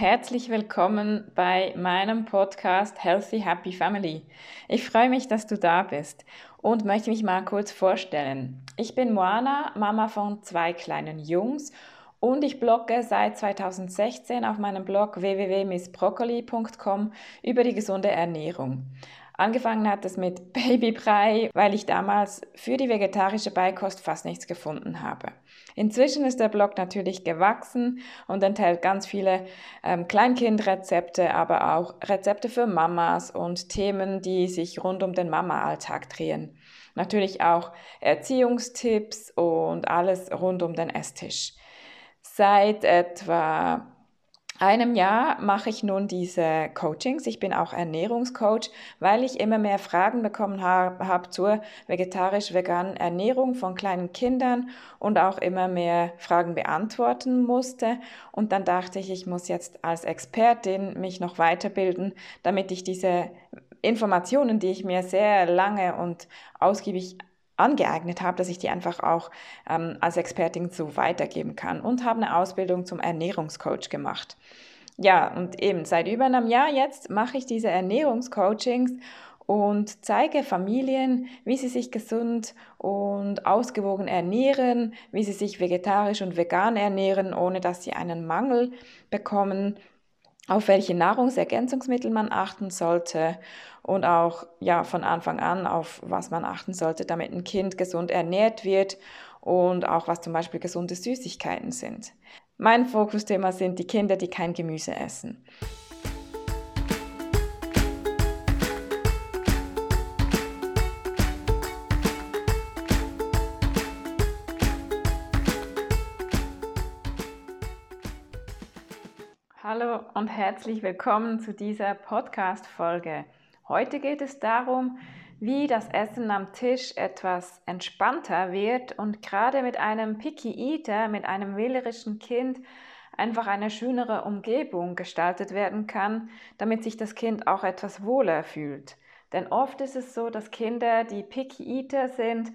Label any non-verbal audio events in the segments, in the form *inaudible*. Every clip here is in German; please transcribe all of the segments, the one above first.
herzlich willkommen bei meinem Podcast Healthy Happy Family. Ich freue mich, dass du da bist und möchte mich mal kurz vorstellen. Ich bin Moana, Mama von zwei kleinen Jungs und ich blogge seit 2016 auf meinem Blog www.missbroccoli.com über die gesunde Ernährung. Angefangen hat es mit Babybrei, weil ich damals für die vegetarische Beikost fast nichts gefunden habe. Inzwischen ist der Blog natürlich gewachsen und enthält ganz viele ähm, Kleinkindrezepte, aber auch Rezepte für Mamas und Themen, die sich rund um den Mama-Alltag drehen. Natürlich auch Erziehungstipps und alles rund um den Esstisch. Seit etwa einem Jahr mache ich nun diese Coachings. Ich bin auch Ernährungscoach, weil ich immer mehr Fragen bekommen habe hab zur vegetarisch-veganen Ernährung von kleinen Kindern und auch immer mehr Fragen beantworten musste. Und dann dachte ich, ich muss jetzt als Expertin mich noch weiterbilden, damit ich diese Informationen, die ich mir sehr lange und ausgiebig angeeignet habe, dass ich die einfach auch ähm, als Expertin so weitergeben kann und habe eine Ausbildung zum Ernährungscoach gemacht. Ja, und eben seit über einem Jahr jetzt mache ich diese Ernährungscoachings und zeige Familien, wie sie sich gesund und ausgewogen ernähren, wie sie sich vegetarisch und vegan ernähren, ohne dass sie einen Mangel bekommen auf welche Nahrungsergänzungsmittel man achten sollte und auch ja von Anfang an auf was man achten sollte, damit ein Kind gesund ernährt wird und auch was zum Beispiel gesunde Süßigkeiten sind. Mein Fokusthema sind die Kinder, die kein Gemüse essen. Hallo und herzlich willkommen zu dieser Podcast-Folge. Heute geht es darum, wie das Essen am Tisch etwas entspannter wird und gerade mit einem Picky Eater, mit einem wählerischen Kind, einfach eine schönere Umgebung gestaltet werden kann, damit sich das Kind auch etwas wohler fühlt. Denn oft ist es so, dass Kinder, die Picky Eater sind,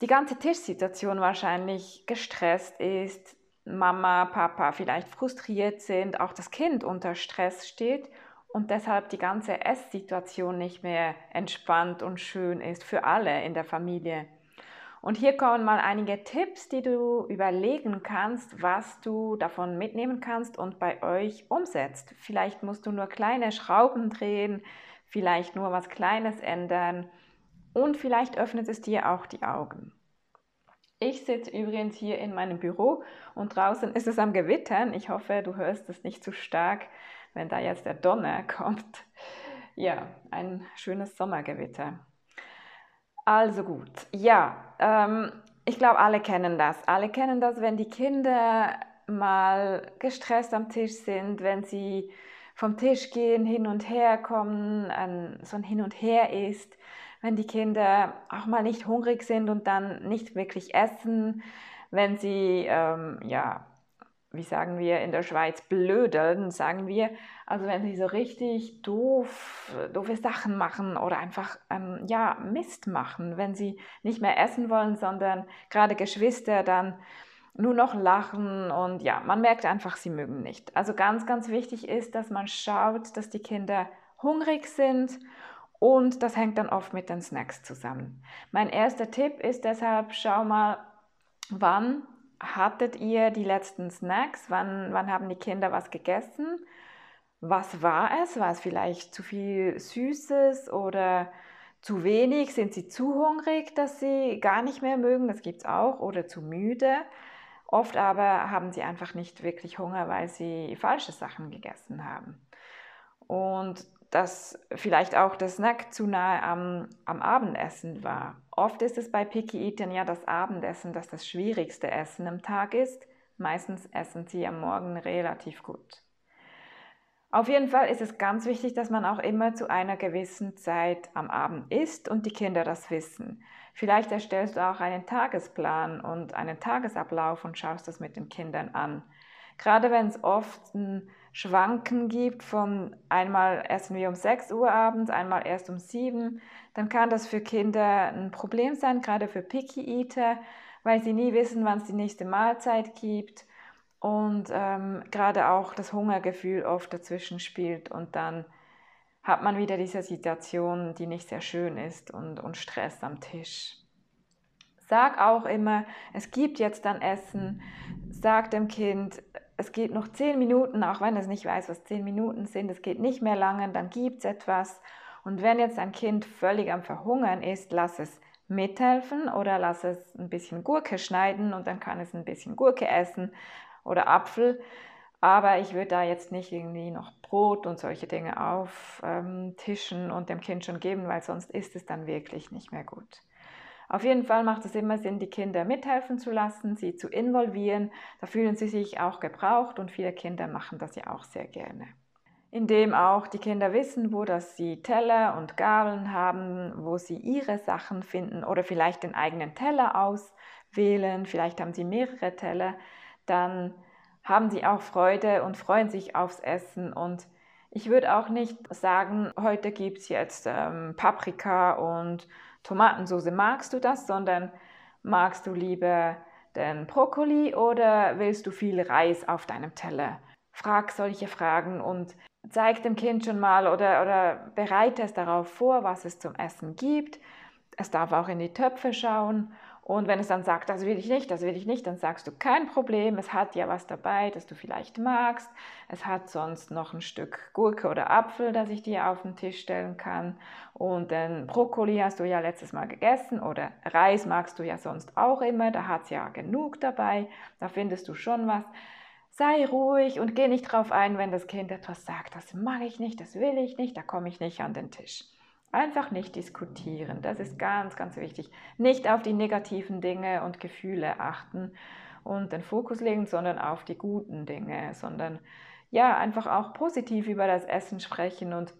die ganze Tischsituation wahrscheinlich gestresst ist, Mama, Papa vielleicht frustriert sind, auch das Kind unter Stress steht und deshalb die ganze Esssituation nicht mehr entspannt und schön ist für alle in der Familie. Und hier kommen mal einige Tipps, die du überlegen kannst, was du davon mitnehmen kannst und bei euch umsetzt. Vielleicht musst du nur kleine Schrauben drehen, vielleicht nur was Kleines ändern und vielleicht öffnet es dir auch die Augen. Ich sitze übrigens hier in meinem Büro und draußen ist es am Gewittern. Ich hoffe, du hörst es nicht zu stark, wenn da jetzt der Donner *laughs* kommt. Ja, ein schönes Sommergewitter. Also gut, ja, ähm, ich glaube, alle kennen das. Alle kennen das, wenn die Kinder mal gestresst am Tisch sind, wenn sie vom Tisch gehen, hin und her kommen, ein, so ein Hin und Her ist wenn die Kinder auch mal nicht hungrig sind und dann nicht wirklich essen, wenn sie, ähm, ja, wie sagen wir in der Schweiz, blödeln, sagen wir. Also wenn sie so richtig doof, doofe Sachen machen oder einfach, ähm, ja, Mist machen, wenn sie nicht mehr essen wollen, sondern gerade Geschwister dann nur noch lachen und ja, man merkt einfach, sie mögen nicht. Also ganz, ganz wichtig ist, dass man schaut, dass die Kinder hungrig sind und das hängt dann oft mit den Snacks zusammen. Mein erster Tipp ist deshalb, schau mal, wann hattet ihr die letzten Snacks? Wann, wann haben die Kinder was gegessen? Was war es? War es vielleicht zu viel Süßes oder zu wenig? Sind sie zu hungrig, dass sie gar nicht mehr mögen? Das gibt es auch. Oder zu müde? Oft aber haben sie einfach nicht wirklich Hunger, weil sie falsche Sachen gegessen haben. Und dass vielleicht auch der Snack zu nahe am, am Abendessen war. Oft ist es bei Picky Eaten ja das Abendessen, das das schwierigste Essen am Tag ist. Meistens essen sie am Morgen relativ gut. Auf jeden Fall ist es ganz wichtig, dass man auch immer zu einer gewissen Zeit am Abend isst und die Kinder das wissen. Vielleicht erstellst du auch einen Tagesplan und einen Tagesablauf und schaust das mit den Kindern an. Gerade wenn es oft ein Schwanken gibt von einmal essen wir um 6 Uhr abends, einmal erst um 7, dann kann das für Kinder ein Problem sein, gerade für Picky Eater, weil sie nie wissen, wann es die nächste Mahlzeit gibt. und ähm, gerade auch das Hungergefühl oft dazwischen spielt und dann hat man wieder diese Situation, die nicht sehr schön ist und, und Stress am Tisch. Sag auch immer, es gibt jetzt dann Essen. Sag dem Kind, es geht noch zehn Minuten, auch wenn es nicht weiß, was zehn Minuten sind. Es geht nicht mehr lange, dann gibt es etwas. Und wenn jetzt ein Kind völlig am Verhungern ist, lass es mithelfen oder lass es ein bisschen Gurke schneiden und dann kann es ein bisschen Gurke essen oder Apfel. Aber ich würde da jetzt nicht irgendwie noch Brot und solche Dinge auftischen ähm, und dem Kind schon geben, weil sonst ist es dann wirklich nicht mehr gut. Auf jeden Fall macht es immer Sinn, die Kinder mithelfen zu lassen, sie zu involvieren. Da fühlen sie sich auch gebraucht und viele Kinder machen das ja auch sehr gerne. Indem auch die Kinder wissen, wo dass sie Teller und Gabeln haben, wo sie ihre Sachen finden oder vielleicht den eigenen Teller auswählen, vielleicht haben sie mehrere Teller, dann haben sie auch Freude und freuen sich aufs Essen und ich würde auch nicht sagen, heute gibt es jetzt ähm, Paprika und Tomatensauce, magst du das, sondern magst du lieber den Brokkoli oder willst du viel Reis auf deinem Teller? Frag solche Fragen und zeig dem Kind schon mal oder, oder bereite es darauf vor, was es zum Essen gibt. Es darf auch in die Töpfe schauen und wenn es dann sagt, das will ich nicht, das will ich nicht, dann sagst du kein Problem, es hat ja was dabei, das du vielleicht magst. Es hat sonst noch ein Stück Gurke oder Apfel, das ich dir auf den Tisch stellen kann. Und den Brokkoli hast du ja letztes Mal gegessen oder Reis magst du ja sonst auch immer, da hat es ja genug dabei, da findest du schon was. Sei ruhig und geh nicht drauf ein, wenn das Kind etwas sagt, das mag ich nicht, das will ich nicht, da komme ich nicht an den Tisch. Einfach nicht diskutieren, das ist ganz, ganz wichtig. Nicht auf die negativen Dinge und Gefühle achten und den Fokus legen, sondern auf die guten Dinge, sondern ja, einfach auch positiv über das Essen sprechen und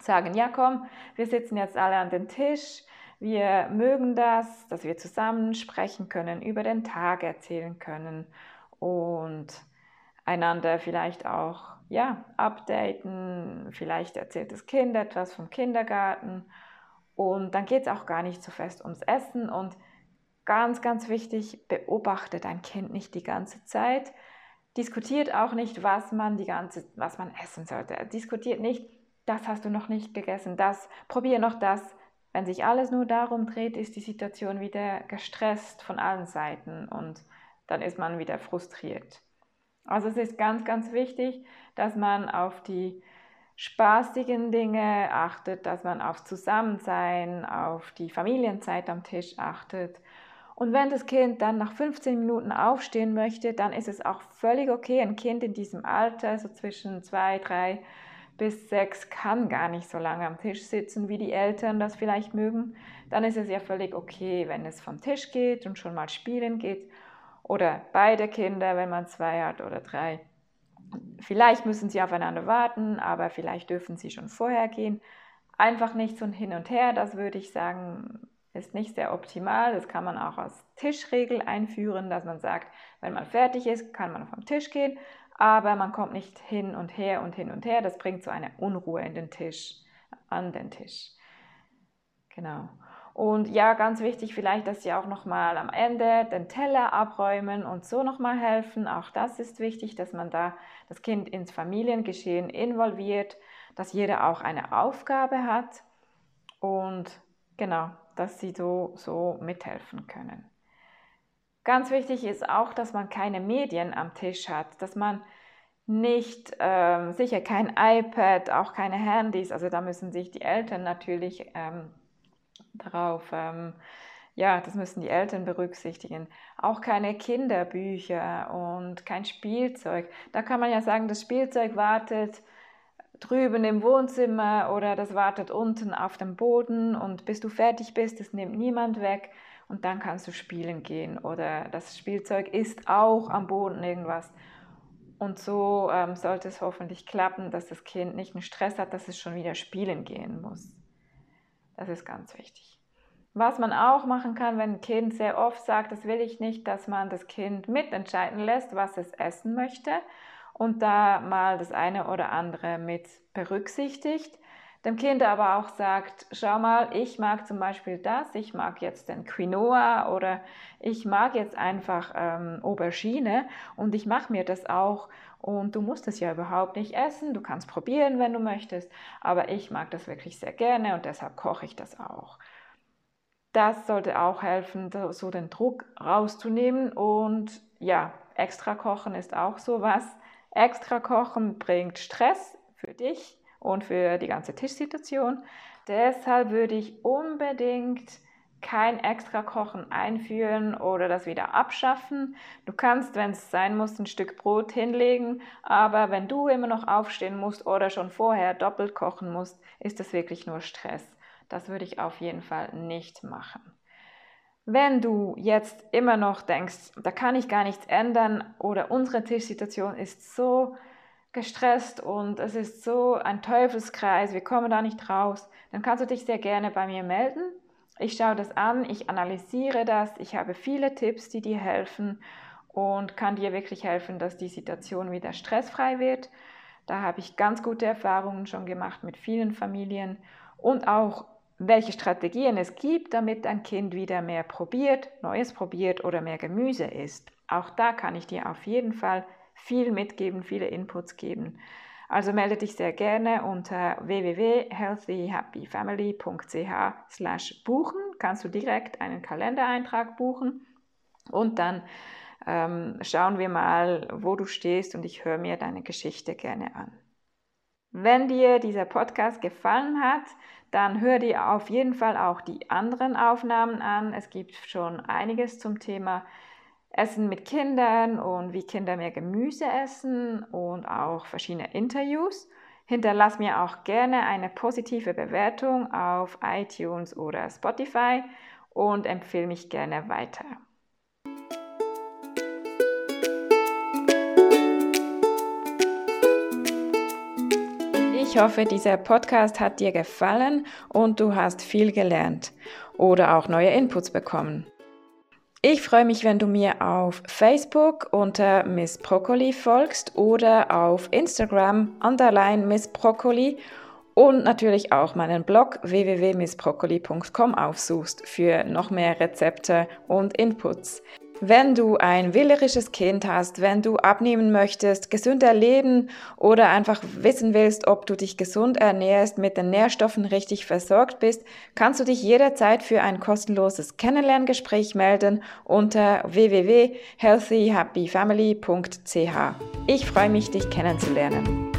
sagen, ja komm, wir sitzen jetzt alle an den Tisch, wir mögen das, dass wir zusammen sprechen können, über den Tag erzählen können und einander vielleicht auch ja, updaten, vielleicht erzählt das Kind etwas vom Kindergarten. Und dann geht es auch gar nicht so fest ums Essen. Und ganz, ganz wichtig, beobachte dein Kind nicht die ganze Zeit, diskutiert auch nicht, was man die ganze, was man essen sollte, diskutiert nicht, das hast du noch nicht gegessen, das, probier noch das. Wenn sich alles nur darum dreht, ist die Situation wieder gestresst von allen Seiten und dann ist man wieder frustriert. Also es ist ganz, ganz wichtig, dass man auf die spaßigen Dinge achtet, dass man auf Zusammensein, auf die Familienzeit am Tisch achtet. Und wenn das Kind dann nach 15 Minuten aufstehen möchte, dann ist es auch völlig okay. Ein Kind in diesem Alter, so zwischen zwei, drei bis sechs, kann gar nicht so lange am Tisch sitzen, wie die Eltern das vielleicht mögen. Dann ist es ja völlig okay, wenn es vom Tisch geht und schon mal spielen geht oder beide Kinder, wenn man zwei hat oder drei. Vielleicht müssen sie aufeinander warten, aber vielleicht dürfen sie schon vorher gehen. Einfach nicht so ein Hin und Her, das würde ich sagen, ist nicht sehr optimal. Das kann man auch als Tischregel einführen, dass man sagt, wenn man fertig ist, kann man vom Tisch gehen, aber man kommt nicht hin und her und hin und her. Das bringt so eine Unruhe in den Tisch, an den Tisch. Genau. Und ja, ganz wichtig vielleicht, dass Sie auch nochmal am Ende den Teller abräumen und so nochmal helfen. Auch das ist wichtig, dass man da das Kind ins Familiengeschehen involviert, dass jeder auch eine Aufgabe hat und genau, dass Sie so, so mithelfen können. Ganz wichtig ist auch, dass man keine Medien am Tisch hat, dass man nicht, ähm, sicher kein iPad, auch keine Handys, also da müssen sich die Eltern natürlich ähm, darauf. Ähm, ja, das müssen die Eltern berücksichtigen. Auch keine Kinderbücher und kein Spielzeug. Da kann man ja sagen, das Spielzeug wartet drüben im Wohnzimmer oder das wartet unten auf dem Boden und bis du fertig bist, das nimmt niemand weg und dann kannst du spielen gehen oder das Spielzeug ist auch am Boden irgendwas. Und so ähm, sollte es hoffentlich klappen, dass das Kind nicht einen Stress hat, dass es schon wieder spielen gehen muss. Das ist ganz wichtig. Was man auch machen kann, wenn ein Kind sehr oft sagt, das will ich nicht, dass man das Kind mitentscheiden lässt, was es essen möchte und da mal das eine oder andere mit berücksichtigt. Dem Kind aber auch sagt, schau mal, ich mag zum Beispiel das, ich mag jetzt den Quinoa oder ich mag jetzt einfach ähm, Aubergine und ich mache mir das auch und du musst es ja überhaupt nicht essen, du kannst probieren, wenn du möchtest, aber ich mag das wirklich sehr gerne und deshalb koche ich das auch. Das sollte auch helfen, so den Druck rauszunehmen und ja, extra kochen ist auch sowas. Extra kochen bringt Stress für dich und für die ganze Tischsituation. Deshalb würde ich unbedingt kein extra Kochen einführen oder das wieder abschaffen. Du kannst, wenn es sein muss, ein Stück Brot hinlegen, aber wenn du immer noch aufstehen musst oder schon vorher doppelt kochen musst, ist das wirklich nur Stress. Das würde ich auf jeden Fall nicht machen. Wenn du jetzt immer noch denkst, da kann ich gar nichts ändern oder unsere Tischsituation ist so gestresst und es ist so ein Teufelskreis, wir kommen da nicht raus, dann kannst du dich sehr gerne bei mir melden. Ich schaue das an, ich analysiere das, ich habe viele Tipps, die dir helfen und kann dir wirklich helfen, dass die Situation wieder stressfrei wird. Da habe ich ganz gute Erfahrungen schon gemacht mit vielen Familien und auch welche Strategien es gibt, damit ein Kind wieder mehr probiert, Neues probiert oder mehr Gemüse isst. Auch da kann ich dir auf jeden Fall viel mitgeben, viele Inputs geben. Also melde dich sehr gerne unter www.healthyhappyfamily.ch buchen. Kannst du direkt einen Kalendereintrag buchen und dann ähm, schauen wir mal, wo du stehst und ich höre mir deine Geschichte gerne an. Wenn dir dieser Podcast gefallen hat, dann hör dir auf jeden Fall auch die anderen Aufnahmen an. Es gibt schon einiges zum Thema Essen mit Kindern und wie Kinder mehr Gemüse essen und auch verschiedene Interviews. Hinterlass mir auch gerne eine positive Bewertung auf iTunes oder Spotify und empfehle mich gerne weiter. Ich hoffe, dieser Podcast hat dir gefallen und du hast viel gelernt oder auch neue Inputs bekommen. Ich freue mich, wenn du mir auf Facebook unter Miss Broccoli folgst oder auf Instagram underline Miss Broccoli und natürlich auch meinen Blog www.missbroccoli.com aufsuchst für noch mehr Rezepte und Inputs. Wenn du ein wählerisches Kind hast, wenn du abnehmen möchtest, gesünder leben oder einfach wissen willst, ob du dich gesund ernährst, mit den Nährstoffen richtig versorgt bist, kannst du dich jederzeit für ein kostenloses Kennenlerngespräch melden unter www.healthyhappyfamily.ch. Ich freue mich, dich kennenzulernen.